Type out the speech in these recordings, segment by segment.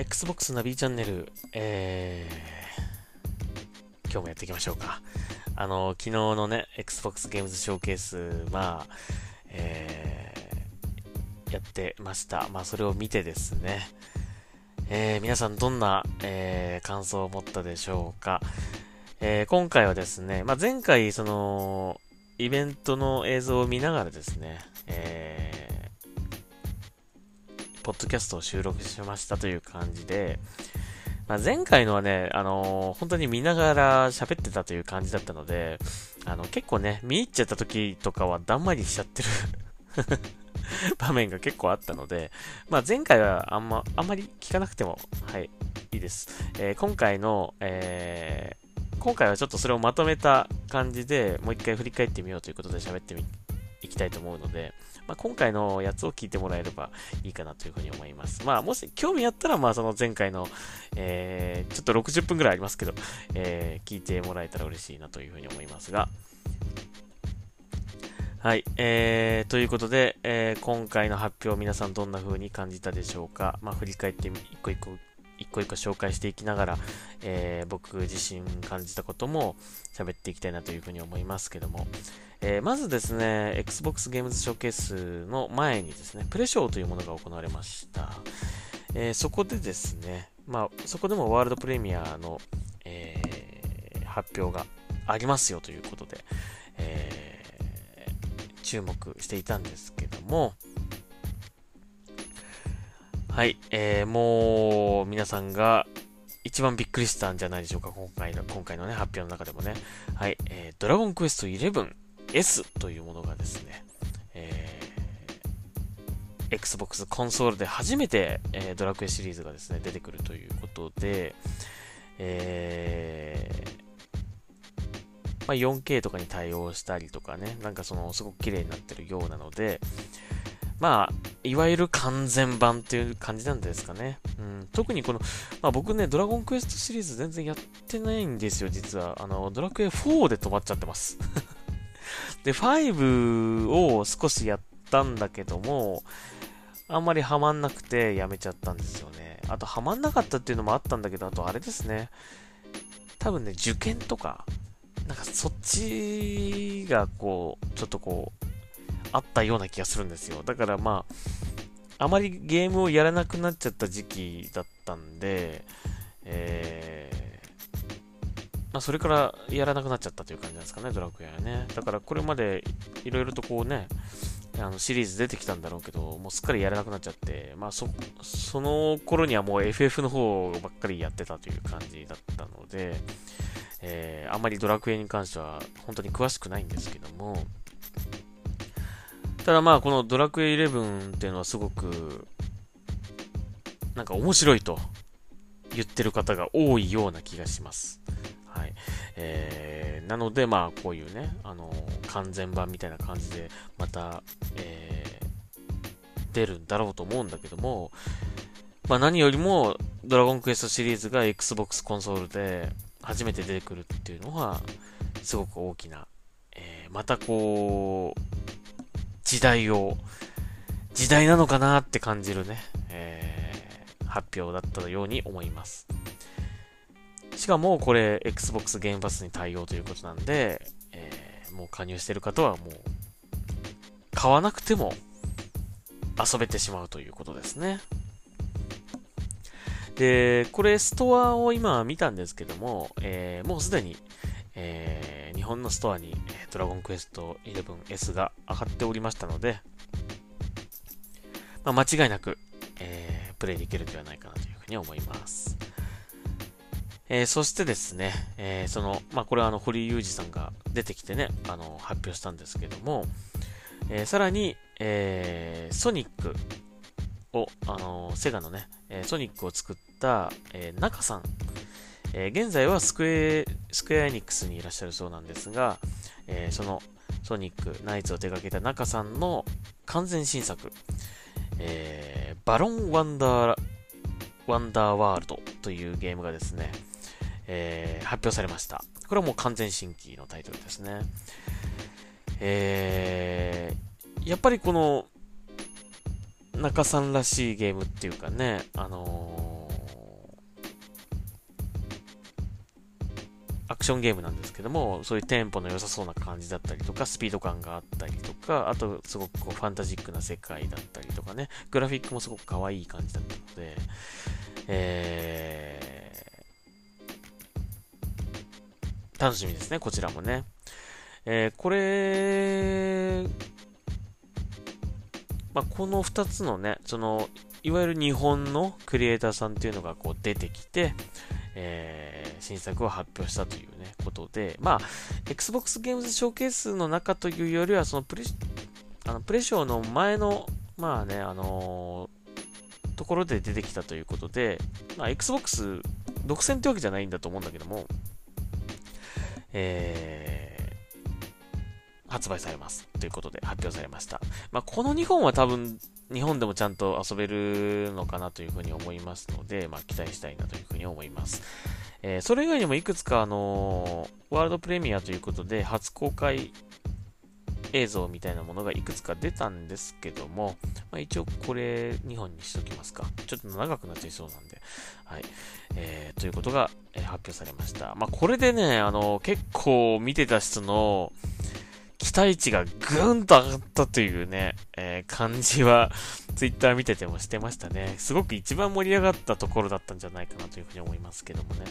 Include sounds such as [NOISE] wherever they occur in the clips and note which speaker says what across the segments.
Speaker 1: Xbox ナビチャンネル、えー、今日もやっていきましょうか。あの、昨日のね、Xbox ゲームズショーケース、まあ、えー、やってました。まあ、それを見てですね、えー、皆さんどんな、えー、感想を持ったでしょうか。えー、今回はですね、まあ、前回、その、イベントの映像を見ながらですね、ポッドキャストを収録しましたという感じで、まあ、前回のはね、あのー、本当に見ながら喋ってたという感じだったので、あの、結構ね、見入っちゃった時とかはだんまりしちゃってる [LAUGHS] 場面が結構あったので、まあ、前回はあんま、あんまり聞かなくても、はい、いいです。えー、今回の、え今回はちょっとそれをまとめた感じでもう一回振り返ってみようということで喋ってみ、いきたいと思うので、まあ、今回のやつを聞いてもらえればいいかなというふうに思います。まあ、もし興味あったら、まあ、その前回の、えー、ちょっと60分くらいありますけど、えー、聞いてもらえたら嬉しいなというふうに思いますが、はい。えー、ということで、えー、今回の発表皆さんどんな風に感じたでしょうかまあ、振り返って一個一個一個一個紹介していきながら、えー、僕自身感じたことも喋っていきたいなというふうに思いますけども、えー、まずですね、Xbox ゲームズショーケースの前にですね、プレショーというものが行われました。えー、そこでですね、まあ、そこでもワールドプレミアの、えー、発表がありますよということで、えー、注目していたんですけども、はい、えー、もう、皆さんが一番びっくりしたんじゃないでしょうか、今回の、今回のね、発表の中でもね。はい、えー、ドラゴンクエスト 11S というものがですね、えー、Xbox コンソールで初めて、えー、ドラクエシリーズがですね、出てくるということで、えー、まあ、4K とかに対応したりとかね、なんかその、すごく綺麗になってるようなので、まあ、いわゆる完全版っていう感じなんですかね。うん、特にこの、まあ、僕ね、ドラゴンクエストシリーズ全然やってないんですよ、実は。あの、ドラクエ4で止まっちゃってます。[LAUGHS] で、5を少しやったんだけども、あんまりハマんなくてやめちゃったんですよね。あと、ハマんなかったっていうのもあったんだけど、あとあれですね。多分ね、受験とか、なんかそっちがこう、ちょっとこう、あったような気がするんですよ。だからまあ、あまりゲームをやらなくなっちゃった時期だったんで、えー、まあ、それからやらなくなっちゃったという感じなんですかね、ドラクエはね。だからこれまでいろいろとこうね、あのシリーズ出てきたんだろうけど、もうすっかりやらなくなっちゃって、まあそ、その頃にはもう FF の方ばっかりやってたという感じだったので、えー、あんまりドラクエに関しては本当に詳しくないんですけども、ただまあ、このドラクエ11っていうのはすごく、なんか面白いと言ってる方が多いような気がします。はい。えー、なのでまあ、こういうね、あのー、完全版みたいな感じで、また、えー、出るんだろうと思うんだけども、まあ何よりも、ドラゴンクエストシリーズが Xbox コンソールで初めて出てくるっていうのは、すごく大きな、えー、またこう、時代を、時代なのかなって感じるね、えー、発表だったように思います。しかもこれ Xbox ゲームパスに対応ということなんで、えー、もう加入してる方はもう買わなくても遊べてしまうということですね。で、これストアを今見たんですけども、えー、もうすでに、えー、本のストアに、ドラゴンクエスト 11S が上がっておりましたので、まあ、間違いなく、えー、プレイできるんではないかなというふうに思います。えー、そしてですね、えー、その、まあ、これはあの、堀裕二さんが出てきてね、あの、発表したんですけども、えー、さらに、えー、ソニックを、あの、セガのね、え、ソニックを作った、え、中さんえ、現在はスクエスクエアエニックスにいらっしゃるそうなんですが、え、そのソニック、ナイツを手掛けた中さんの完全新作、え、バロンワンダー、ワンダーワールドというゲームがですね、え、発表されました。これはもう完全新規のタイトルですね。え、やっぱりこの、中さんらしいゲームっていうかね、あのーアクションゲームなんですけども、そういうテンポの良さそうな感じだったりとか、スピード感があったりとか、あとすごくこうファンタジックな世界だったりとかね、グラフィックもすごく可愛い感じだったので、えー、楽しみですね、こちらもね。えー、これ、まあ、この2つのね、その、いわゆる日本のクリエイターさんっていうのがこう出てきて、えー、新作を発表したというね、ことで、まあ、Xbox ゲームズショーケースの中というよりは、そのプレ、あのプレショーの前の、まあね、あのー、ところで出てきたということで、まあ、Xbox 独占ってわけじゃないんだと思うんだけども、えー、発売されますということで発表されました。まあ、この2本は多分日本でもちゃんと遊べるのかなというふうに思いますので、まあ、期待したいなというふうに思います。えー、それ以外にもいくつか、あのー、ワールドプレミアということで、初公開映像みたいなものがいくつか出たんですけども、まあ、一応これ2本にしときますか。ちょっと長くなっちゃいそうなんで。はい。えー、ということが、え、発表されました。まあ、これでね、あのー、結構見てた人の、期待値がぐーんと上がったというね、えー、感じは、[LAUGHS] ツイッター見ててもしてましたね。すごく一番盛り上がったところだったんじゃないかなというふうに思いますけどもね。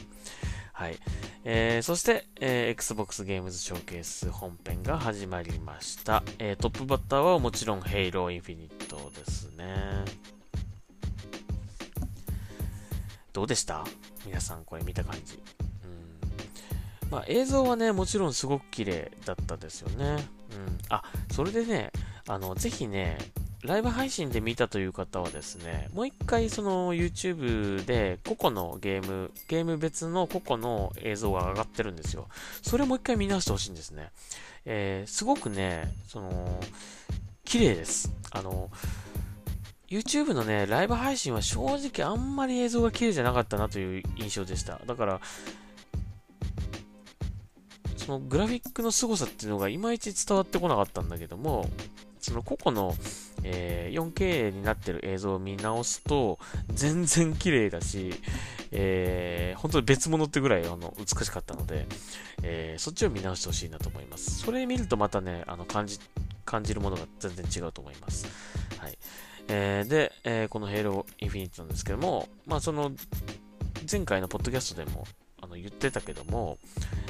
Speaker 1: はい。えー、そして、えー、Xbox ゲームズショーケース本編が始まりました。えー、トップバッターはもちろん Halo Infinite ですね。どうでした？皆さんこれ見た感じ。まあ、映像はね、もちろんすごく綺麗だったですよね。うん。あ、それでね、あの、ぜひね、ライブ配信で見たという方はですね、もう一回その YouTube で個々のゲーム、ゲーム別の個々の映像が上がってるんですよ。それもう一回見直してほしいんですね。えー、すごくね、その、綺麗です。あの、YouTube のね、ライブ配信は正直あんまり映像が綺麗じゃなかったなという印象でした。だから、そのグラフィックの凄さっていうのがいまいち伝わってこなかったんだけども、その個々の、えー、4K になってる映像を見直すと、全然綺麗だし、えー、本当に別物ってぐらいあの美しかったので、えー、そっちを見直してほしいなと思います。それ見るとまたね、あの感じ、感じるものが全然違うと思います。はい。えー、で、えー、この Halo Infinite なんですけども、まあその、前回のポッドキャストでもの言ってたけども、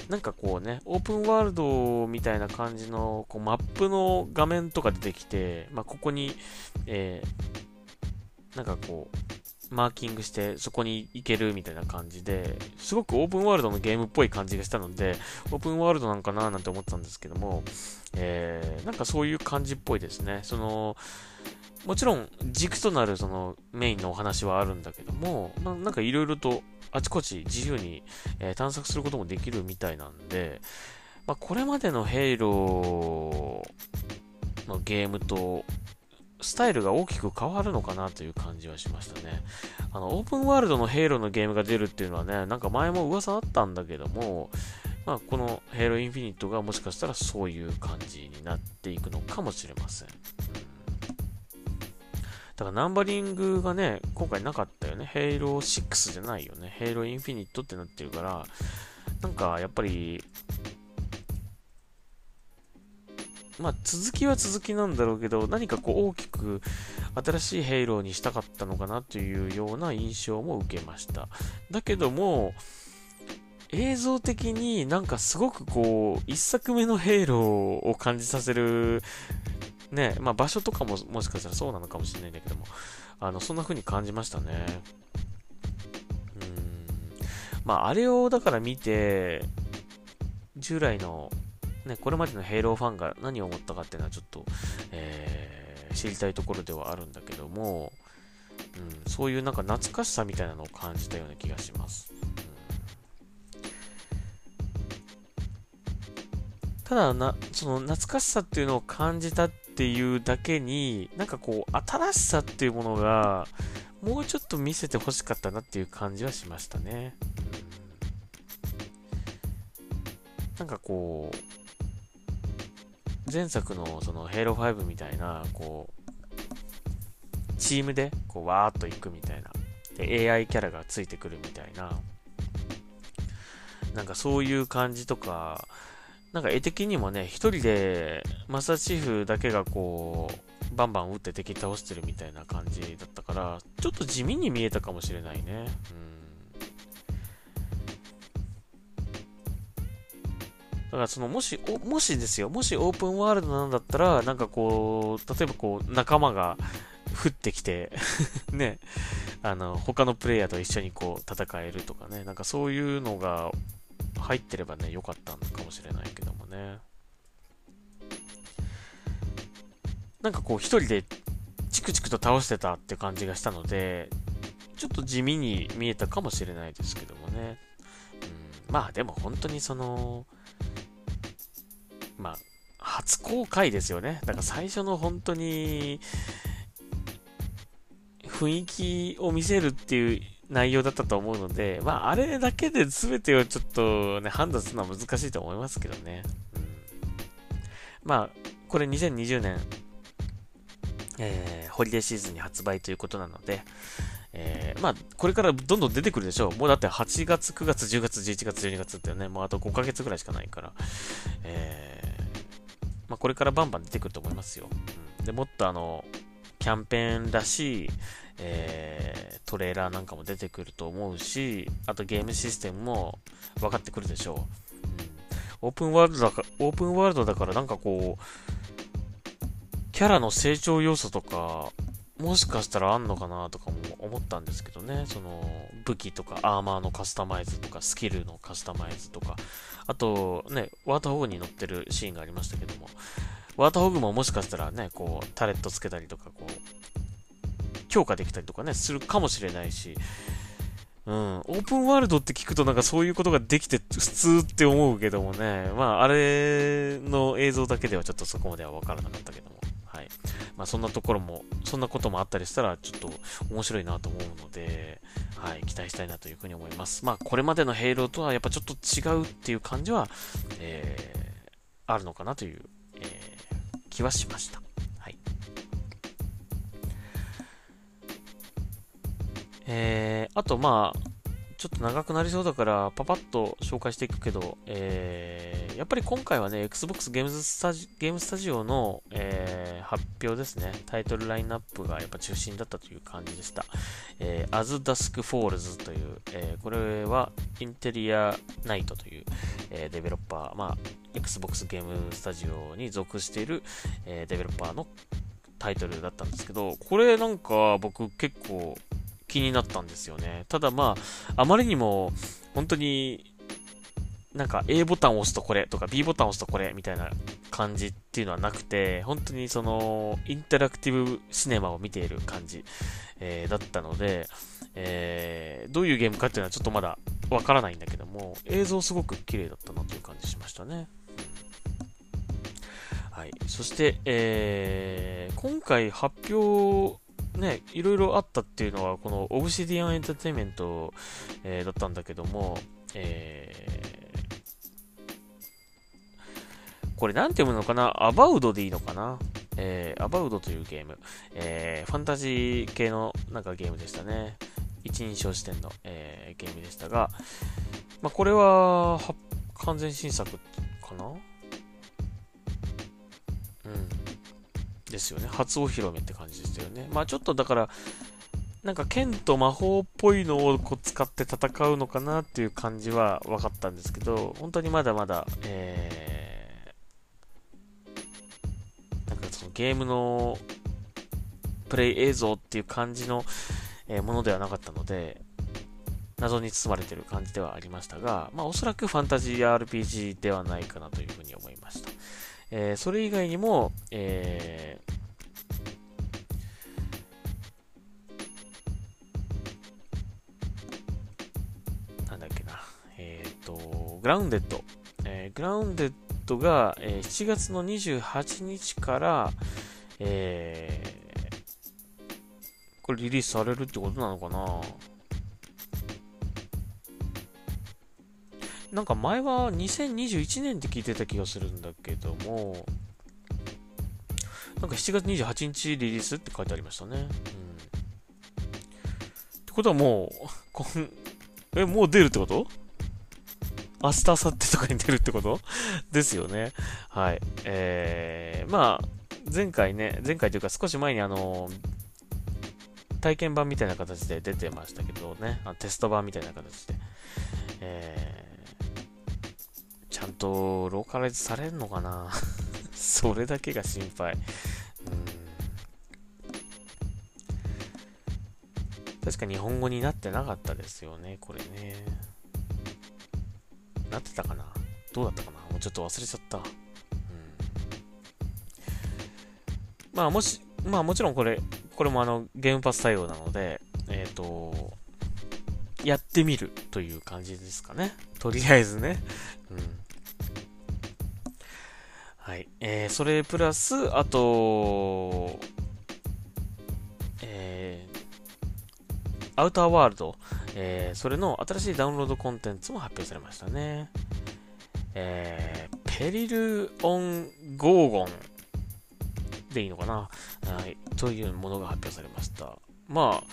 Speaker 1: なんかこうね、オープンワールドみたいな感じのこうマップの画面とか出てきて、まあ、ここに、えー、なんかこう、マーキングしてそこに行けるみたいな感じで、すごくオープンワールドのゲームっぽい感じがしたので、オープンワールドなんかななんて思ったんですけども、えー、なんかそういう感じっぽいですね。その、もちろん軸となるそのメインのお話はあるんだけども、まあ、なんかいろいろとあちこち自由に、え、探索することもできるみたいなんで、まあ、これまでのヘイローのゲームとスタイルが大きく変わるのかなという感じはしましたね。あの、オープンワールドの Halo のゲームが出るっていうのはね、なんか前も噂あったんだけども、まあ、この Halo Infinite がもしかしたらそういう感じになっていくのかもしれません。だからナンバリングがね、今回なかったよね。 Halo 6じゃないよね。 Halo Infinite ってなってるから、なんかやっぱり、まあ続きは続きなんだろうけど、何かこう大きく新しいヘイローにしたかったのかなというような印象も受けました。だけども、映像的になんかすごくこう、一作目のヘイローを感じさせるね、まあ場所とかももしかしたらそうなのかもしれないんだけども、あの、そんな風に感じましたね。うん。まああれをだから見て、従来の、ね、これまでのヘイローファンが何を思ったかっていうのはちょっと、えー、知りたいところではあるんだけども、うん、そういうなんか懐かしさみたいなのを感じたような気がします。ただな、その懐かしさっていうのを感じたっっていうだけに、なんかこう、新しさっていうものが、もうちょっと見せてほしかったなっていう感じはしましたね。なんかこう、前作のその、ヘイロー5みたいな、こう、チームで、こう、わーっと行くみたいな。で、AI キャラがついてくるみたいな。なんかそういう感じとか、なんか絵的にもね、一人でマスターチーフだけがこう、バンバン撃って敵倒してるみたいな感じだったから、ちょっと地味に見えたかもしれないね。うん。だからその、もし、もしですよ、もしオープンワールドなんだったら、なんかこう、例えばこう、仲間が降ってきて [LAUGHS] ね、あの、他のプレイヤーと一緒にこう、戦えるとかね、なんかそういうのが入ってればね、良かったのかもしれないけどもね。なんかこう、一人でチクチクと倒してたって感じがしたので、ちょっと地味に見えたかもしれないですけどもね。うん、まあでも本当にその、まあ、初公開ですよね。だから最初の本当に、雰囲気を見せるっていう内容だったと思うので、まあ、あれだけで全てをちょっとね、判断するのは難しいと思いますけどね。うん、まあ、これ2020年、えー、ホリデーシーズンに発売ということなので、えー、まあ、これからどんどん出てくるでしょう。もうだって8月、9月、10月、11月、12月ってね、もうあと5ヶ月ぐらいしかないから、えー、まあ、これからバンバン出てくると思いますよ。うん、で、もっとあの、キャンペーンらしい、えー、トレーラーなんかも出てくると思うし、あとゲームシステムも分かってくるでしょう。うん、オープンワールドだから、オープンワールドだからなんかこう、キャラの成長要素とか、もしかしたらあんのかなとかも思ったんですけどね。その、武器とかアーマーのカスタマイズとか、スキルのカスタマイズとか、あとね、ワーターホグに乗ってるシーンがありましたけども、ワーターホグももしかしたらね、こう、タレットつけたりとか、こう、強化できたりとかね、するかもしれないし、うん、オープンワールドって聞くとなんかそういうことができて普通って思うけどもね、まあ、あれの映像だけではちょっとそこまではわからなかったけども。はい。まあ、そんなところも、そんなこともあったりしたら、ちょっと面白いなと思うので、はい、期待したいなというふうに思います。まあ、これまでのヘイローとはやっぱちょっと違うっていう感じは、えー、あるのかなという、えー、気はしました。えー、あとまあ、ちょっと長くなりそうだから、パパッと紹介していくけど、えー、やっぱり今回はね、Xbox ゲームスタジゲームスタジオの、えー、発表ですね。タイトルラインナップがやっぱ中心だったという感じでした。えー、As Dusk Falls という、えー、これはインテリアナイトという、えー、デベロッパー、まあ、Xbox ゲームスタジオに属している、えー、デベロッパーのタイトルだったんですけど、これなんか僕結構気になったんですよね。ただまあ、あまりにも、本当に、なんか A ボタンを押すとこれとか B ボタンを押すとこれみたいな感じっていうのはなくて、本当にその、インタラクティブシネマを見ている感じ、えー、だったので、えー、どういうゲームかっていうのはちょっとまだわからないんだけども、映像すごく綺麗だったなという感じしましたね。はい。そして、えー、今回発表ね、いろいろあったっていうのは、このオブシディアンエンターテインメント、えー、だったんだけども、えー、これなんて読むのかな？アバウドでいいのかな？えー、アバウドというゲーム、えー、ファンタジー系のなんかゲームでしたね。一人称視点の、えー、ゲームでしたが、まあ、これは完全新作かな？うん。ですよね。初お披露目って感じですよね。まあちょっとだから、なんか剣と魔法っぽいのをこう使って戦うのかなっていう感じは分かったんですけど、本当にまだまだ、えー、なんかそのゲームのプレイ映像っていう感じの、えものではなかったので、謎に包まれてる感じではありましたが、まあおそらくファンタジー RPG ではないかなというふうに思いました。えー、それ以外にも、えー、なんだっけな、えっ、ー、と、グラウンデッド。えー、グラウンデッドが、えー、7月の28日から、えー、これリリースされるってことなのかななんか前は2021年って聞いてた気がするんだけども、なんか7月28日リリースって書いてありましたね。うん。ってことはもう、こん、え、もう出るってこと？明日、明後日とかに出るってこと？ですよね。はい。えー、まあ、前回ね、前回というか少し前にあの、体験版みたいな形で出てましたけどね、あテスト版みたいな形で、えー、ちゃんとローカライズされんのかな？[LAUGHS] それだけが心配。確か日本語になってなかったですよね、これね。なってたかな？どうだったかな？もうちょっと忘れちゃった。まあもし、まあもちろんこれ、これもあのゲームパス対応なので、えっ、ー、と、やってみるという感じですかね。とりあえずね。うん。はい。えー、それプラス、あと、えー、アウターワールド、えー、それの新しいダウンロードコンテンツも発表されましたね。えー、 Peril on Gorgon でいいのかな、はい、というものが発表されました。まあ、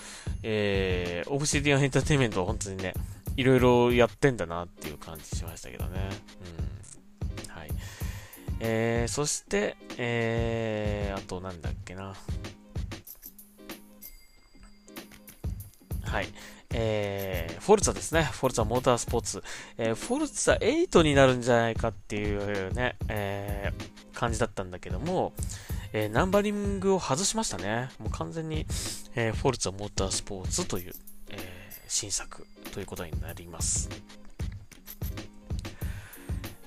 Speaker 1: えー、 Obsidian Entertainment は本当にね、いろいろやってんだなっていう感じしましたけどね。うん。はい。えー、そして、えー、あとなんだっけな。はい。えー、フォルツァですね。フォルツァモータースポーツ。えー、フォルツァ8になるんじゃないかっていうね、えー、感じだったんだけども、えー、ナンバリングを外しましたね。もう完全に、えー、フォルツァモータースポーツという、えー、新作ということになります。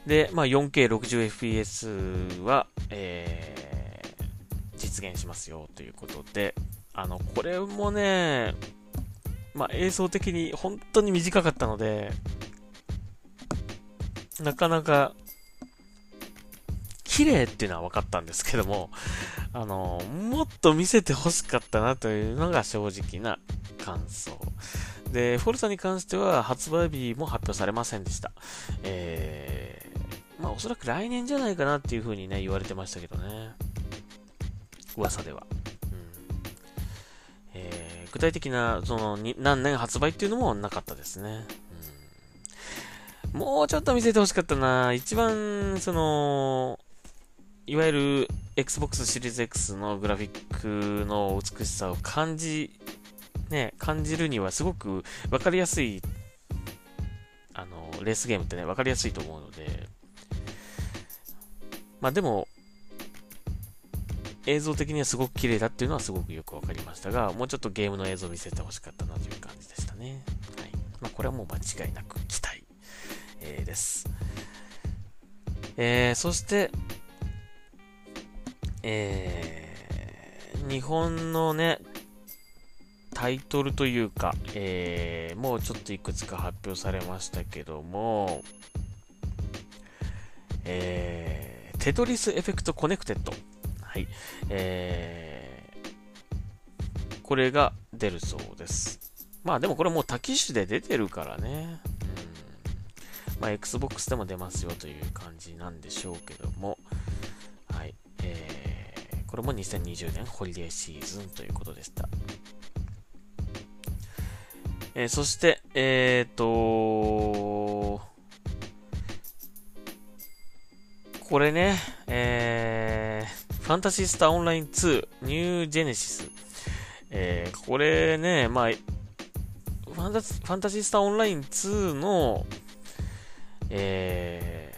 Speaker 1: で、まあ、4K60fps は、えー、実現しますよということで、あの、これもね、まあ、映像的に本当に短かったので、なかなか、綺麗っていうのは分かったんですけども、あの、もっと見せて欲しかったなというのが正直な感想。で、フォルサに関しては発売日も発表されませんでした。えー、まあおそらく来年じゃないかなっていう風にね、言われてましたけどね。噂ではうん。え。具体的な、その、何年発売っていうのもなかったですね。もうちょっと見せてほしかったな。一番、その、いわゆる Xbox シリーズ X のグラフィックの美しさを感じ、ね、感じるにはすごくわかりやすい、あの、レースゲームってね、わかりやすいと思うので、まあでも、映像的にはすごく綺麗だっていうのはすごくよくわかりましたが、もうちょっとゲームの映像を見せてほしかったなという感じでしたね。はい。まあ、これはもう間違いなく期待、えー、です。えー、そして、えー、日本のね、タイトルというか、えー、もうちょっといくつか発表されましたけども、えー、 Tetris Effect Connected はい。えー、これが出るそうです。まあでもこれもう多機種で出てるからね。うん。まあ Xbox でも出ますよという感じなんでしょうけども。これも2020年ホリデーシーズンということでした。えー、そして、えっ、ー、とこれね、えー、ファンタシースターオンライン2ニュージェネシス。えー、これね、まあ、ファンタファンタジースターオンライン2の、え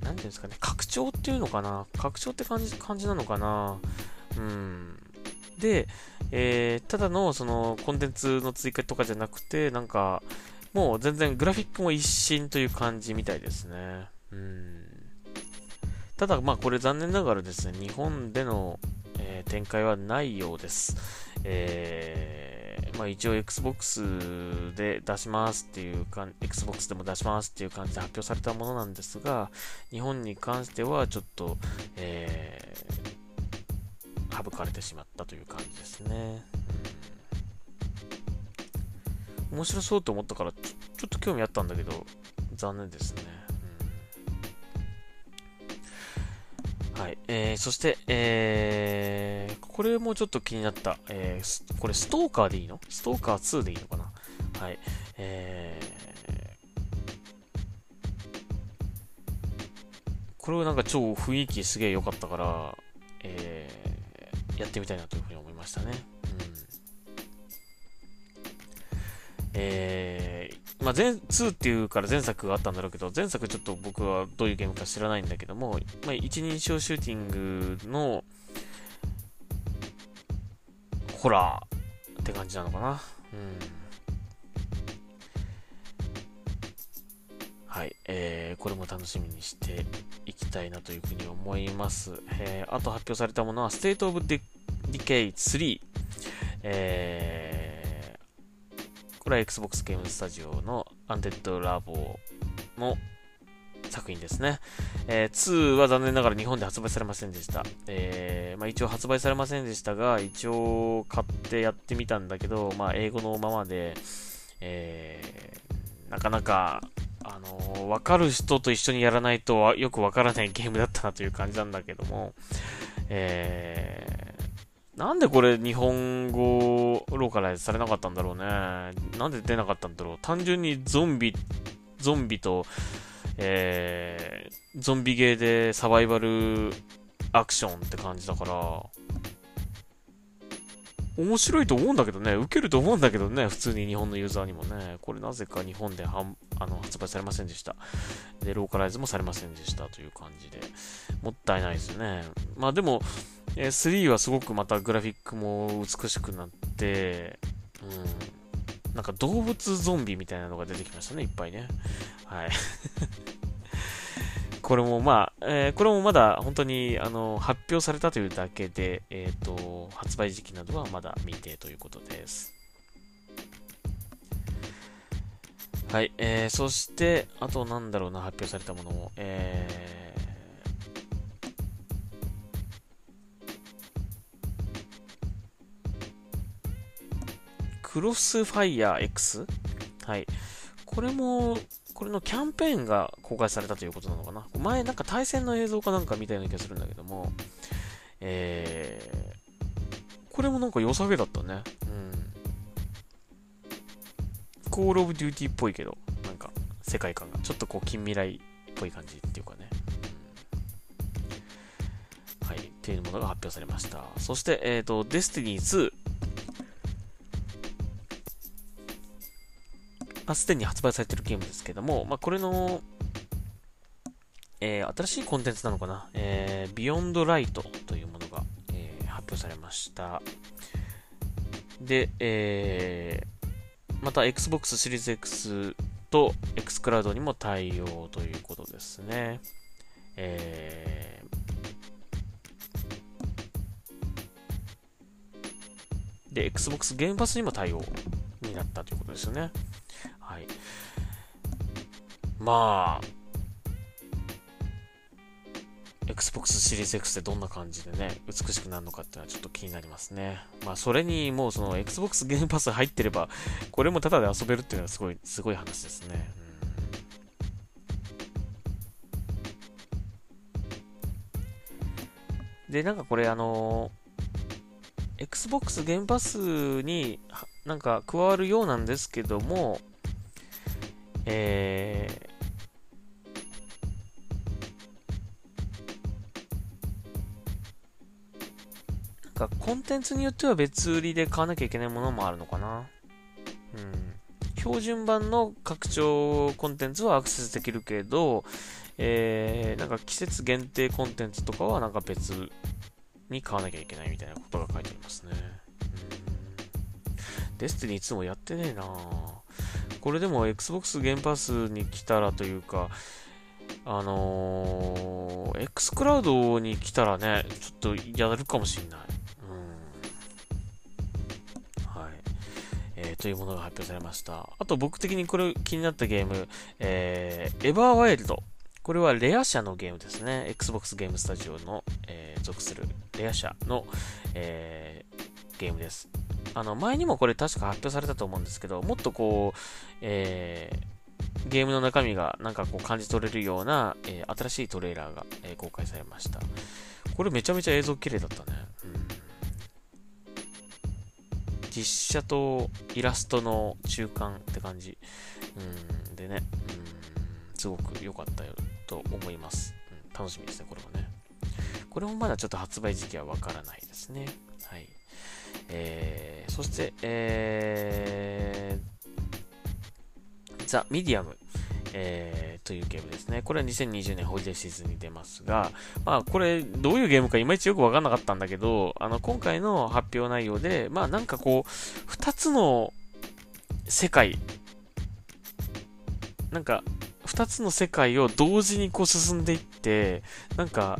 Speaker 1: ー、なんていうんですかね、拡張っていうのかな？拡張って感じ、感じなのかな？うん。で、えー、ただのそのコンテンツの追加とかじゃなくて、なんか、もう全然グラフィックも一新という感じみたいですね。うん。ただ、まあ、これ残念ながらですね、日本での、えー、展開はないようです。えー、まあ、一応 Xbox で出しますっていうか、Xbox でも出しますっていう感じで発表されたものなんですが、日本に関してはちょっと、えー、省かれてしまったという感じですね。うん、面白そうと思ったからちょ、ちょっと興味あったんだけど、残念ですね。はい。えー、そして、えー、これもちょっと気になった。えー、これストーカーでいいの？ストーカー2でいいのかな？はい。えー、これはなんか超雰囲気すげえ良かったから、えー、やってみたいなというふうに思いましたね。えー、まあ、前、2っていうから前作があったんだろうけど、前作ちょっと僕はどういうゲームか知らないんだけども、まあ、一人称シューティングの、ホラーって感じなのかな。うん。はい、えー、これも楽しみにしていきたいなというふうに思います。えー、あと発表されたものは、State of Decay 3。えー、これは Xbox Game Studio の Undead Labo の作品ですね。えー、2は残念ながら日本で発売されませんでした。えー、まあ、一応発売されませんでしたが、一応買ってやってみたんだけど、まあ、英語のままで、えー、なかなか、あの、わかる人と一緒にやらないとよくわからないゲームだったなという感じなんだけども、えー、なんでこれ日本語ローカライズされなかったんだろうね。なんで出なかったんだろう。単純にゾンビ、ゾンビと、えー、ゾンビゲーでサバイバルアクションって感じだから、面白いと思うんだけどね、受けると思うんだけどね、普通に日本のユーザーにもね、これなぜか日本ではんあの発売されませんでした。で、ローカライズもされませんでしたという感じで、もったいないですね。まあでも、えー、3はすごくまたグラフィックも美しくなって、うん、なんか動物ゾンビみたいなのが出てきましたね、いっぱいね。はい。[LAUGHS] これもまあ、えー、これもまだ本当にあの発表されたというだけで、え、ー、と、発売時期などはまだ未定ということです。はい、えー、そして、あとなんだろうな、発表されたものも、えー、クロスファイヤー X? はい。これも、これのキャンペーンが公開されたということなのかな？前なんか対戦の映像かなんか見たような気がするんだけども、えー、これもなんか良さげだったね。うん。 Call of Duty っぽいけど、なんか世界観がちょっとこう近未来っぽい感じっていうかね。はい。っていうものが発表されました。そして、えっ、ー、と、 Destiny 2、まあ、すでに発売されているゲームですけども、まあ、これの、えー、新しいコンテンツなのかな、えー、 Beyond Light というものが、えー、発表されました。で、えー、また Xbox シリーズ X と X クラウドにも対応ということですね。えー、で、Xbox ゲームパスにも対応になったということですよね。はい。まあ、Xbox シリーズ X ってどんな感じでね、美しくなるのかっていうのはちょっと気になりますね。まあ、それにもうその Xbox ゲームパス入ってれば、これもタダで遊べるっていうのはすごい、すごい話ですね。うん、で、なんかこれあのー、Xbox ゲームパスになんか加わるようなんですけども、えー、なんかコンテンツによっては別売りで買わなきゃいけないものもあるのかな。うん。標準版の拡張コンテンツはアクセスできるけど、えー、なんか季節限定コンテンツとかはなんか別に買わなきゃいけないみたいなことが書いてありますね。うん。デスティニーいつもやってねえなぁ。これでも Xbox ゲームパスに来たらというか、あのー、X クラウドに来たらね、ちょっとやるかもしんない。うん。はい。えー、というものが発表されました。あと僕的にこれ気になったゲーム、えー、エバーワイルド。これはレア社のゲームですね。Xbox ゲームスタジオの、えー、属するレア社の、えー、ゲームです。あの、前にもこれ確か発表されたと思うんですけど、もっとこう、えー、ゲームの中身がなんかこう感じ取れるような、えー、新しいトレーラーが、えー、公開されました。これめちゃめちゃ映像綺麗だったね。うん、実写とイラストの中間って感じ。うん、でね、うん、すごく良かったよと思います。うん、楽しみですね、これはね。これもまだちょっと発売時期はわからないですね。はい。えー、そして、えー、 The Medium。えー、というゲームですね。これは2020年ホリデーシーズンに出ますが、まあこれどういうゲームかいまいちよくわかんなかったんだけど、あの今回の発表内容で、まあなんかこう、二つの世界、なんか二つの世界を同時にこう進んでいって、なんか、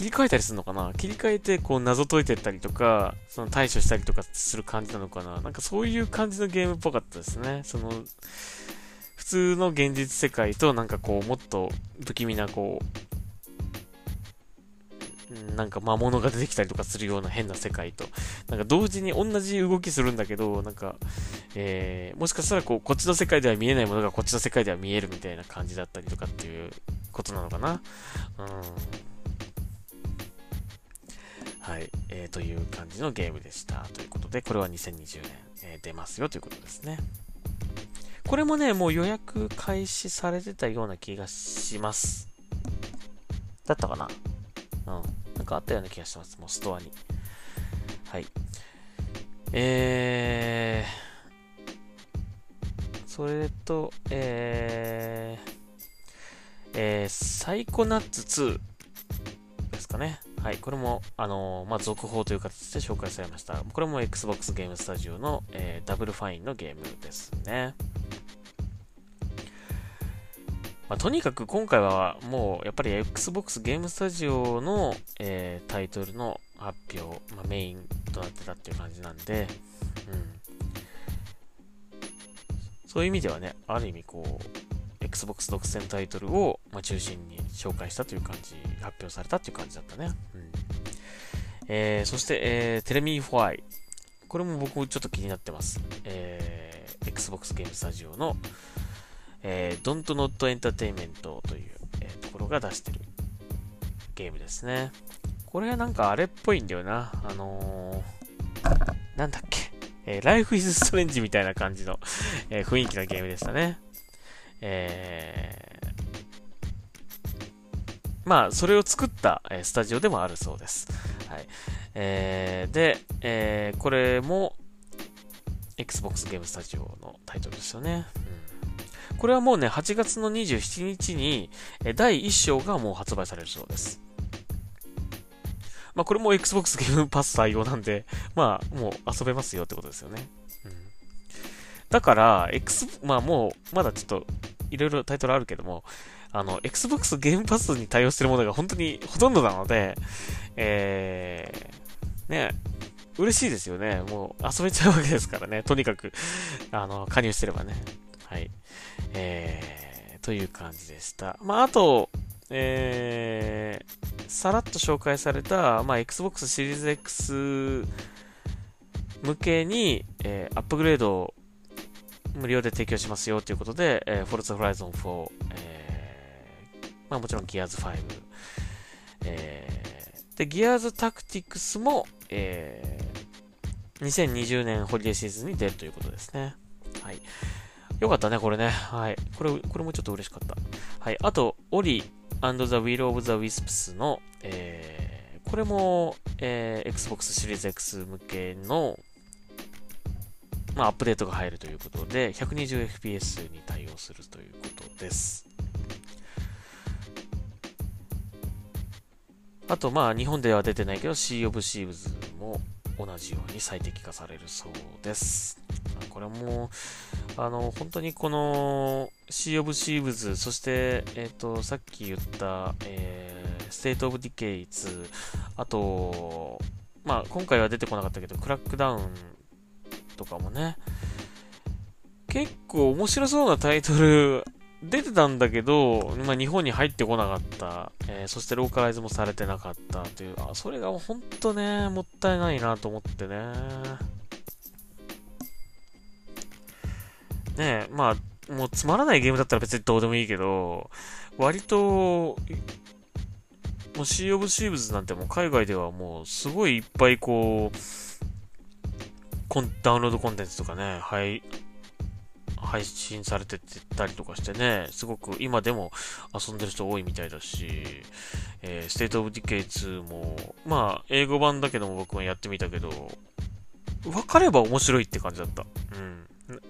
Speaker 1: 切り替えたりするのかな？切り替えてこう謎解いてったりとか、その対処したりとかする感じなのかな？なんかそういう感じのゲームっぽかったですね。その、普通の現実世界となんかこう、もっと不気味なこう、なんか魔物が出てきたりとかするような変な世界と、なんか同時に同じ動きするんだけど、なんか、えー、もしかしたらこう、こっちの世界では見えないものがこっちの世界では見えるみたいな感じだったりとかっていうことなのかな？うん。はい、えー、という感じのゲームでした。ということで、これは2020年、えー、出ますよということですね。これもね、もう予約開始されてたような気がします。だったかな？うん。なんかあったような気がします。もうストアに。はい。えー、それと、えー、えー、 Psychonauts 2ですかね。はい。これも、あのー、まあ、続報という形で紹介されました。これも Xbox ゲームスタジオの、えー、 Double Fine のゲームですね。まあ、とにかく今回はもうやっぱり Xbox ゲームスタジオの、えー、タイトルの発表、まあ、メインとなってたっていう感じなんで、うん。そういう意味ではね、ある意味こう、Xbox 独占タイトルを、まあ、中心に紹介したという感じ、発表されたっていう感じだったね。うん。えー、そして、えー、 Tell Me Why。これも僕ちょっと気になってます。えー、Xbox Game Studios の、えー、Don't Not Entertainment という、えー、ところが出してるゲームですね。これはなんかあれっぽいんだよな。あのー、なんだっけ。えー、Life is Strange みたいな感じの、えー、雰囲気のゲームでしたね。えー、まあ、それを作った、スタジオでもあるそうです。はい。えー、で、えー、これも、Xbox ゲームスタジオのタイトルですよね。うんこれはもうね、8月の27日に、第1章がもう発売されるそうです。まあ、これも Xbox ゲームパス採用なんで、まあ、もう遊べますよってことですよね。だから、X、まあもう、まだちょっと、いろいろタイトルあるけども、あの、Xbox ゲームパスに対応してるものが本当にほとんどなので、えー、ね、嬉しいですよね。もう遊べちゃうわけですからね。とにかく、あの、加入してればね。はい。えー、という感じでした。まあ、あと、えー、さらっと紹介された、まあ、Xbox シリーズ X 向けに、えー、アップグレードを無料で提供しますよということで、えー、Forza Horizon 4、えー、まあもちろん Gears 5、えー、で、Gears Tactics も、えー、2020年ホリデーシーズンに出るということですね。はい。よかったね、これね。はい。これ、これもちょっと嬉しかった。はい。あと、オリ and the Will of the Wisps の、えー、これも、えー、Xbox シリーズ X 向けの、まあ、アップデートが入るということで、120fps に対応するということです。あと、まあ、日本では出てないけど、Sea of Thieves も同じように最適化されるそうです。これも、あの、本当にこの Sea of Thieves、そして、えっ、ー、と、さっき言った、えー、State of Decay 2、あと、まあ、今回は出てこなかったけど、クラックダウンとかもね、結構面白そうなタイトル [LAUGHS] 出てたんだけど、まあ、日本に入ってこなかった、えー、そしてローカライズもされてなかったという、あ、それが本当ね、もったいないなと思ってね。ねえまあ、もうつまらないゲームだったら別にどうでもいいけど、割と、もうシー・オブ・シーブズなんてもう海外ではもうすごいいっぱいこう、コンダウンロードコンテンツとかね、はい、配信されてたりとかしてね、すごく今でも遊んでる人多いみたいだし、えー、 State of Decay 2も、まあ、英語版だけども僕もやってみたけど、分かれば面白いって感じだった。うん。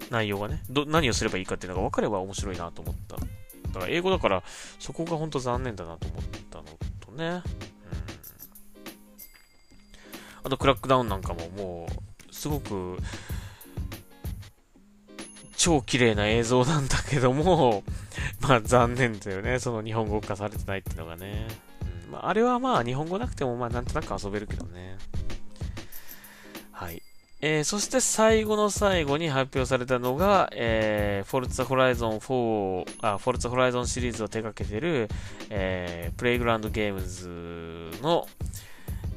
Speaker 1: 内容がね。ど、何をすればいいかっていうのが分かれば面白いなと思った。だから英語だから、そこが本当残念だなと思ったのとね。うん。あと、クラックダウンなんかももう、すごく、超綺麗な映像なんだけども、[LAUGHS] まあ残念だよね。その日本語化されてないっていうのがね。うんまあ、あれはまあ日本語なくてもまあなんとなく遊べるけどね。はい。えー、そして最後の最後に発表されたのが、えー、フォルツァホライゾン4、あ、フォルツァホライゾンシリーズを手掛けてる、えー、プレイグラウンドゲームズの、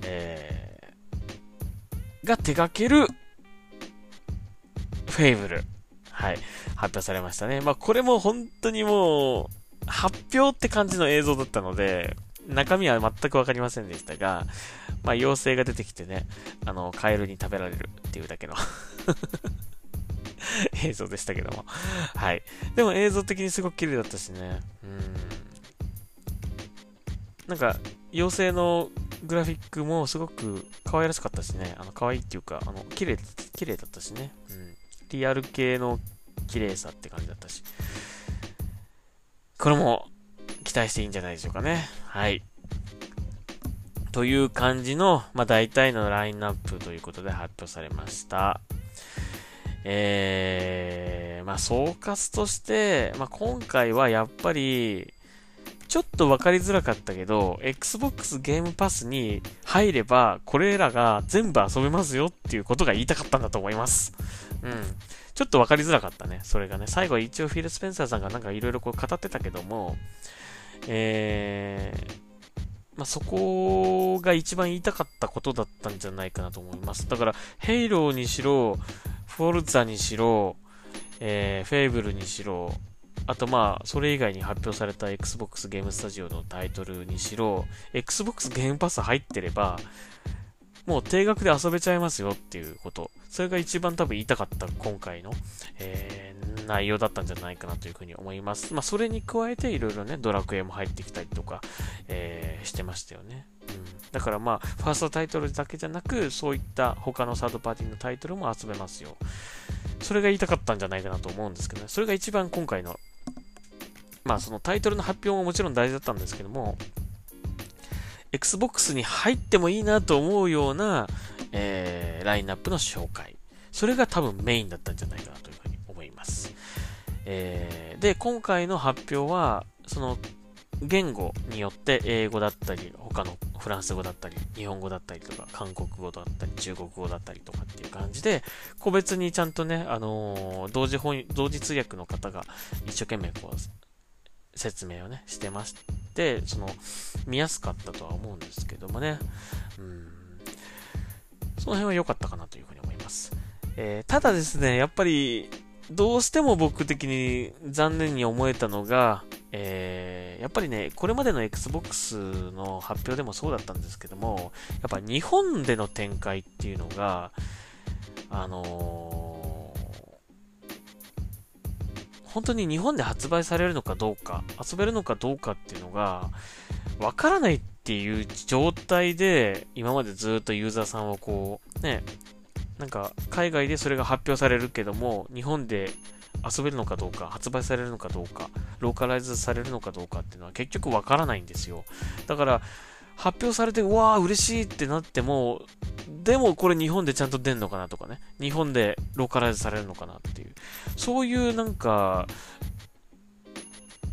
Speaker 1: えー、が手掛ける、フェイブル。はい。発表されましたね。まあ、これも本当にもう、発表って感じの映像だったので、中身は全くわかりませんでしたが、まあ、妖精が出てきてね、あの、カエルに食べられるっていうだけの [LAUGHS] 映像でしたけども。はい。でも映像的にすごく綺麗だったしね。うん。なんか、妖精のグラフィックもすごく可愛らしかったしね。あの、可愛いっていうか、あの、綺麗、綺麗だったしね。うん。リアル系の綺麗さって感じだったし。これも期待していいんじゃないでしょうかね。はい。という感じの、まあ、大体のラインナップということで発表されました。えー、まあ、総括として、まあ、今回はやっぱり、ちょっと分かりづらかったけど、Xbox ゲームパスに入れば、これらが全部遊べますよっていうことが言いたかったんだと思います。うん。ちょっと分かりづらかったね。それがね。最後は一応フィル・スペンサーさんがなんかいろいろこう語ってたけども、えー、まあ、そこが一番言いたかったことだったんじゃないかなと思います。だから、ヘイローにしろ、フォルツァにしろ、えー、フェイブルにしろ、あとまあ、それ以外に発表された Xbox ゲームスタジオのタイトルにしろ、Xbox ゲームパス入ってれば、もう定額で遊べちゃいますよっていうこと。それが一番多分言いたかった今回の、えー、内容だったんじゃないかなというふうに思います。まあ、それに加えていろいろね、ドラクエも入ってきたりとか、えー、してましたよね。うん。だからまあ、ファーストタイトルだけじゃなく、そういった他のサードパーティーのタイトルも遊べますよ。それが言いたかったんじゃないかなと思うんですけどね。それが一番今回の、まあそのタイトルの発表ももちろん大事だったんですけども、Xbox に入ってもいいなと思うような、えー、ラインナップの紹介。それが多分メインだったんじゃないかなというふうに思います。えー、で、今回の発表は、その、言語によって英語だったり、他のフランス語だったり、日本語だったりとか、韓国語だったり、中国語だったりとかっていう感じで、個別にちゃんとね、あのー、同時本、同時通訳の方が一生懸命こう、説明をね、してまして、その、見やすかったとは思うんですけどもね、うん、その辺は良かったかなというふうに思います。えー、ただですね、やっぱり、どうしても僕的に残念に思えたのが、えー、やっぱりね、これまでの Xbox の発表でもそうだったんですけども、やっぱ日本での展開っていうのが、あのー本当に日本で発売されるのかどうか、遊べるのかどうかっていうのが、わからないっていう状態で、今までずっとユーザーさんをこう、ね、なんか、海外でそれが発表されるけども、日本で遊べるのかどうか、発売されるのかどうか、ローカライズされるのかどうかっていうのは結局わからないんですよ。だから、発表されて、うわー嬉しいってなっても、でもこれ日本でちゃんと出んのかなとかね。日本でローカライズされるのかなっていう。そういうなんか、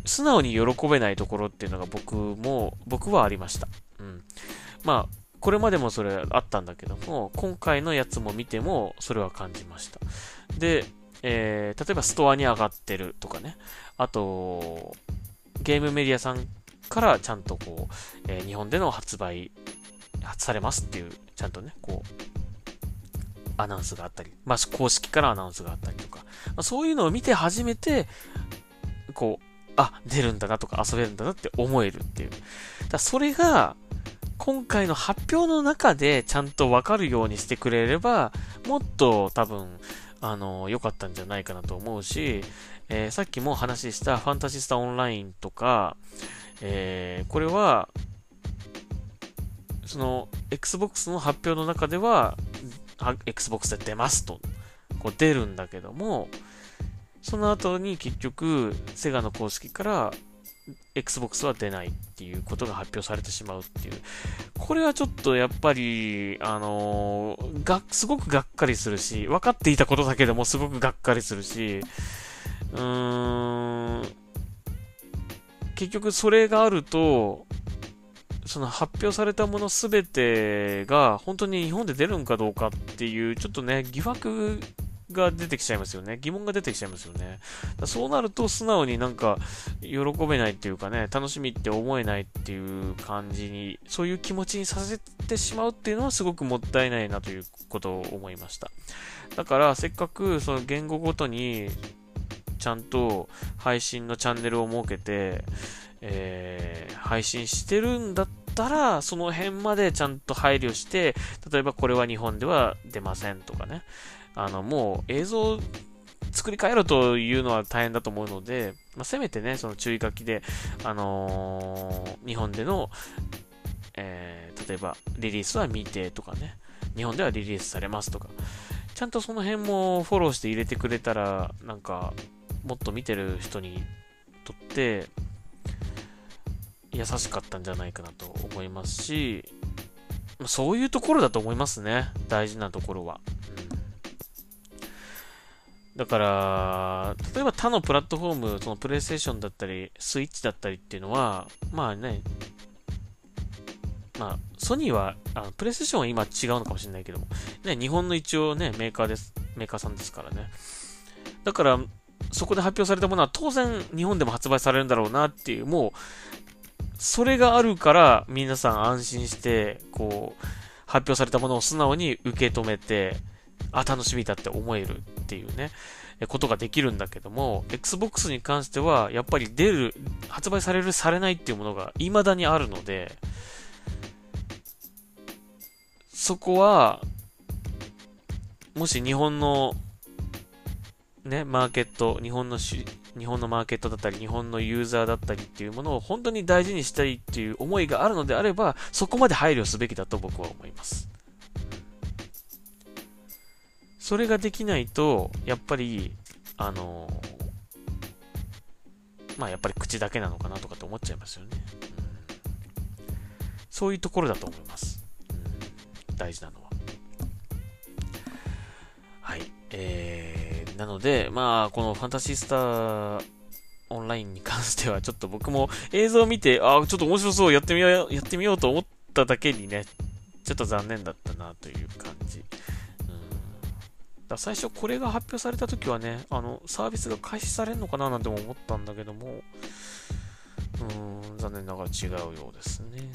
Speaker 1: 素直に喜べないところっていうのが僕も、僕はありました。うん。まあ、これまでもそれあったんだけども、今回のやつも見ても、それは感じました。で、えー、例えばストアに上がってるとかね。あと、ゲームメディアさんからちゃんとこう、えー、日本での発売、発されますっていう、ちゃんとね、こう、アナウンスがあったり、まあ、公式からアナウンスがあったりとか、まあ、そういうのを見て初めて、こう、あ、出るんだなとか遊べるんだなって思えるっていう。だそれが、今回の発表の中でちゃんとわかるようにしてくれれば、もっと多分、あの、良かったんじゃないかなと思うし、えー、さっきも話したファンタジスタオンラインとか、えー、これは、その、Xbox の発表の中では、Xbox で出ますと、こう出るんだけども、その後に結局、セガの公式から Xbox は出ないっていうことが発表されてしまうっていう。これはちょっとやっぱり、あのー、が、すごくがっかりするし、分かっていたことだけどもすごくがっかりするし、うーん、結局それがあると、その発表されたものすべてが本当に日本で出るんかどうかっていう、ちょっとね、疑惑が出てきちゃいますよね。疑問が出てきちゃいますよね。そうなると素直になんか喜べないっていうかね、楽しみって思えないっていう感じに、そういう気持ちにさせてしまうっていうのはすごくもったいないなということを思いました。だからせっかくその言語ごとにちゃんと配信のチャンネルを設けて、えー、配信してるんだったら、その辺までちゃんと配慮して、例えばこれは日本では出ませんとかね、あの、もう映像作り変えろというのは大変だと思うので、まあ、せめてね、その注意書きで、あのー、日本での、えー、例えば、リリースは未定とかね、日本ではリリースされますとか、ちゃんとその辺もフォローして入れてくれたら、なんか、もっと見てる人にとって、優しかったんじゃないかなと思いますし、そういうところだと思いますね。大事なところは。だから、例えば他のプラットフォーム、そのプレイステーションだったり、スイッチだったりっていうのは、まあね、まあ、ソニーは、あのプレイステーションは今違うのかもしれないけども、ね、日本の一応ね、メーカーです、メーカーさんですからね。だから、そこで発表されたものは当然日本でも発売されるんだろうなっていう、もう、それがあるから皆さん安心して、こう、発表されたものを素直に受け止めて、あ、楽しみだって思えるっていうね、ことができるんだけども、Xbox に関しては、やっぱり出る、発売される、されないっていうものが未だにあるので、そこは、もし日本の、ね、マーケット、日本のし、日本のマーケットだったり、日本のユーザーだったりっていうものを本当に大事にしたいっていう思いがあるのであれば、そこまで配慮すべきだと僕は思います。それができないと、やっぱり、あのまあやっぱり口だけなのかなとかって思っちゃいますよね。うん、そういうところだと思います。うん、大事なのは。はい。えー、なので、まあ、このファンタシースターオンラインに関しては、ちょっと僕も映像を見て、ああ、ちょっと面白そう、やってみよう、やってみようと思っただけにね、ちょっと残念だったなという感じだ最初これが発表された時はね、あの、サービスが開始されるのかななんても思ったんだけども、うん、残念ながら違うようですね。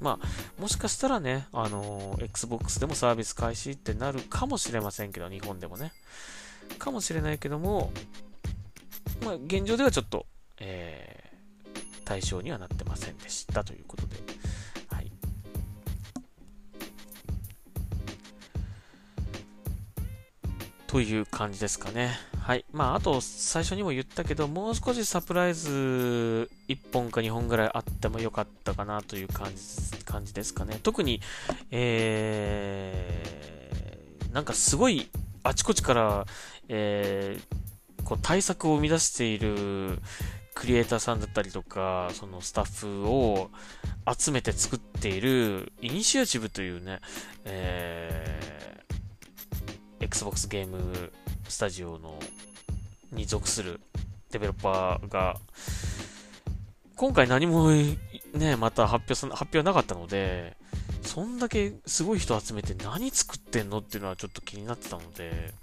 Speaker 1: まあ、もしかしたらね、あの、Xbox でもサービス開始ってなるかもしれませんけど、日本でもね。かもしれないけども、まあ、現状ではちょっと、えー、対象にはなってませんでしたということで。はいという感じですかね。はい。まあ、あと、最初にも言ったけど、もう少しサプライズ1本か2本ぐらいあってもよかったかなという感じ感じですかね。特に、えー、なんかすごい、あちこちから、えー、こう対策を生み出しているクリエイターさんだったりとか、そのスタッフを集めて作っているイニシアチブというね、えー Xbox ゲームスタジオのに属するデベロッパーが、今回何もね、また発表さ、発表なかったので、そんだけすごい人集めて何作ってんのっていうのはちょっと気になってたので、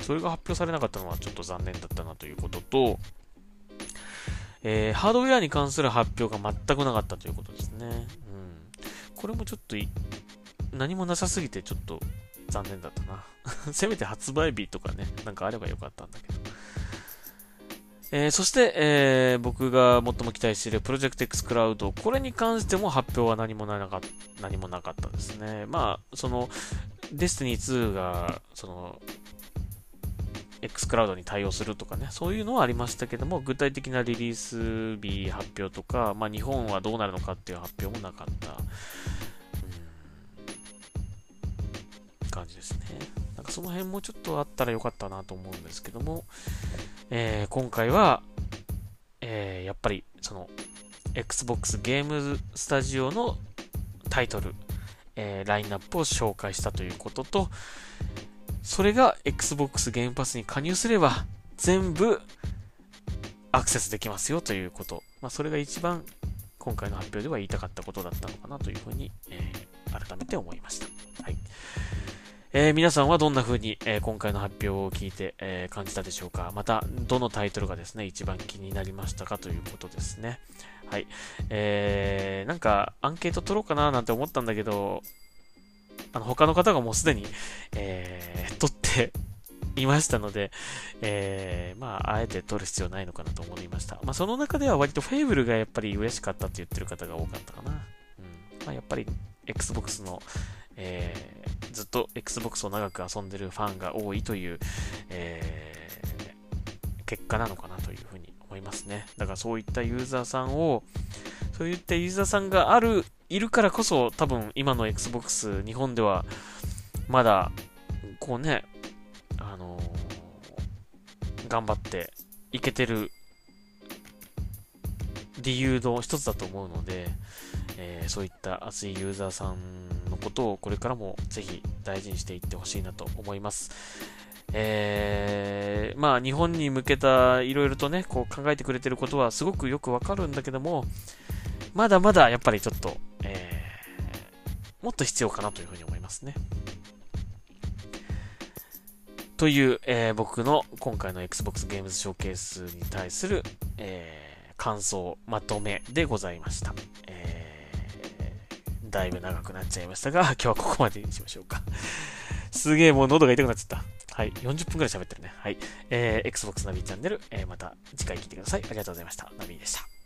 Speaker 1: それが発表されなかったのはちょっと残念だったなということと、えー、ハードウェアに関する発表が全くなかったということですね。うん。これもちょっと何もなさすぎてちょっと残念だったな。[LAUGHS] せめて発売日とかね、なんかあればよかったんだけど。えー、そして、えー、僕が最も期待しているプロジェクト xCloud、これに関しても発表は何もなか何もなかったですね。まあ、その、 Destiny 2が、その、X クラウドに対応するとかね、そういうのはありましたけども、具体的なリリース日発表とか、まあ、日本はどうなるのかっていう発表もなかった、うん、感じですね。その辺もちょっとあったらよかったなと思うんですけども、えー、今回は、えー、やっぱりその Xbox ゲームスタジオのタイトル、えー、ラインナップを紹介したということと、それが Xbox ゲームパスに加入すれば全部アクセスできますよということ。まあ、それが一番今回の発表では言いたかったことだったのかなというふうに、えー、改めて思いました。はい。えー、皆さんはどんな風に、えー、今回の発表を聞いて、えー、感じたでしょうか？また、どのタイトルがですね、一番気になりましたかということですね。はい。えー、なんか、アンケート取ろうかななんて思ったんだけど、あの、他の方がもうすでに、えー、取っていましたので、えー、まあ、あえて取る必要ないのかなと思いました。まあ、その中では割とフェイブルがやっぱり嬉しかったって言ってる方が多かったかな。うん。まあ、やっぱり、Xbox の、えー、と Xbox を長く遊んでるファンが多いという、えー、結果なのかなというふうに思いますね。だからそういったユーザーさんを、そういったユーザーさんがある、いるからこそ、多分今の Xbox 日本では、まだ、こうね、あのー、頑張っていけてる理由の一つだと思うので、えー、そういった熱いユーザーさんことをこれからもぜひ大事にしていってほしいなと思います。えー、まあ日本に向けたいろいろとね、こう考えてくれてることはすごくよくわかるんだけども、まだまだやっぱりちょっと、えー、もっと必要かなというふうに思いますね。という、えー、僕の今回の Xbox ゲームズショーケースに対する、えー、感想、まとめでございました。えー、だいぶ長くなっちゃいましたが、[LAUGHS] 今日はここまでにしましょうか。すげえもう喉が痛くなっちゃった。はい。40分くらい喋ってるね。はい。えー、Xbox ナビチャンネル、えー、また次回聞いてください。ありがとうございました。ナビでした。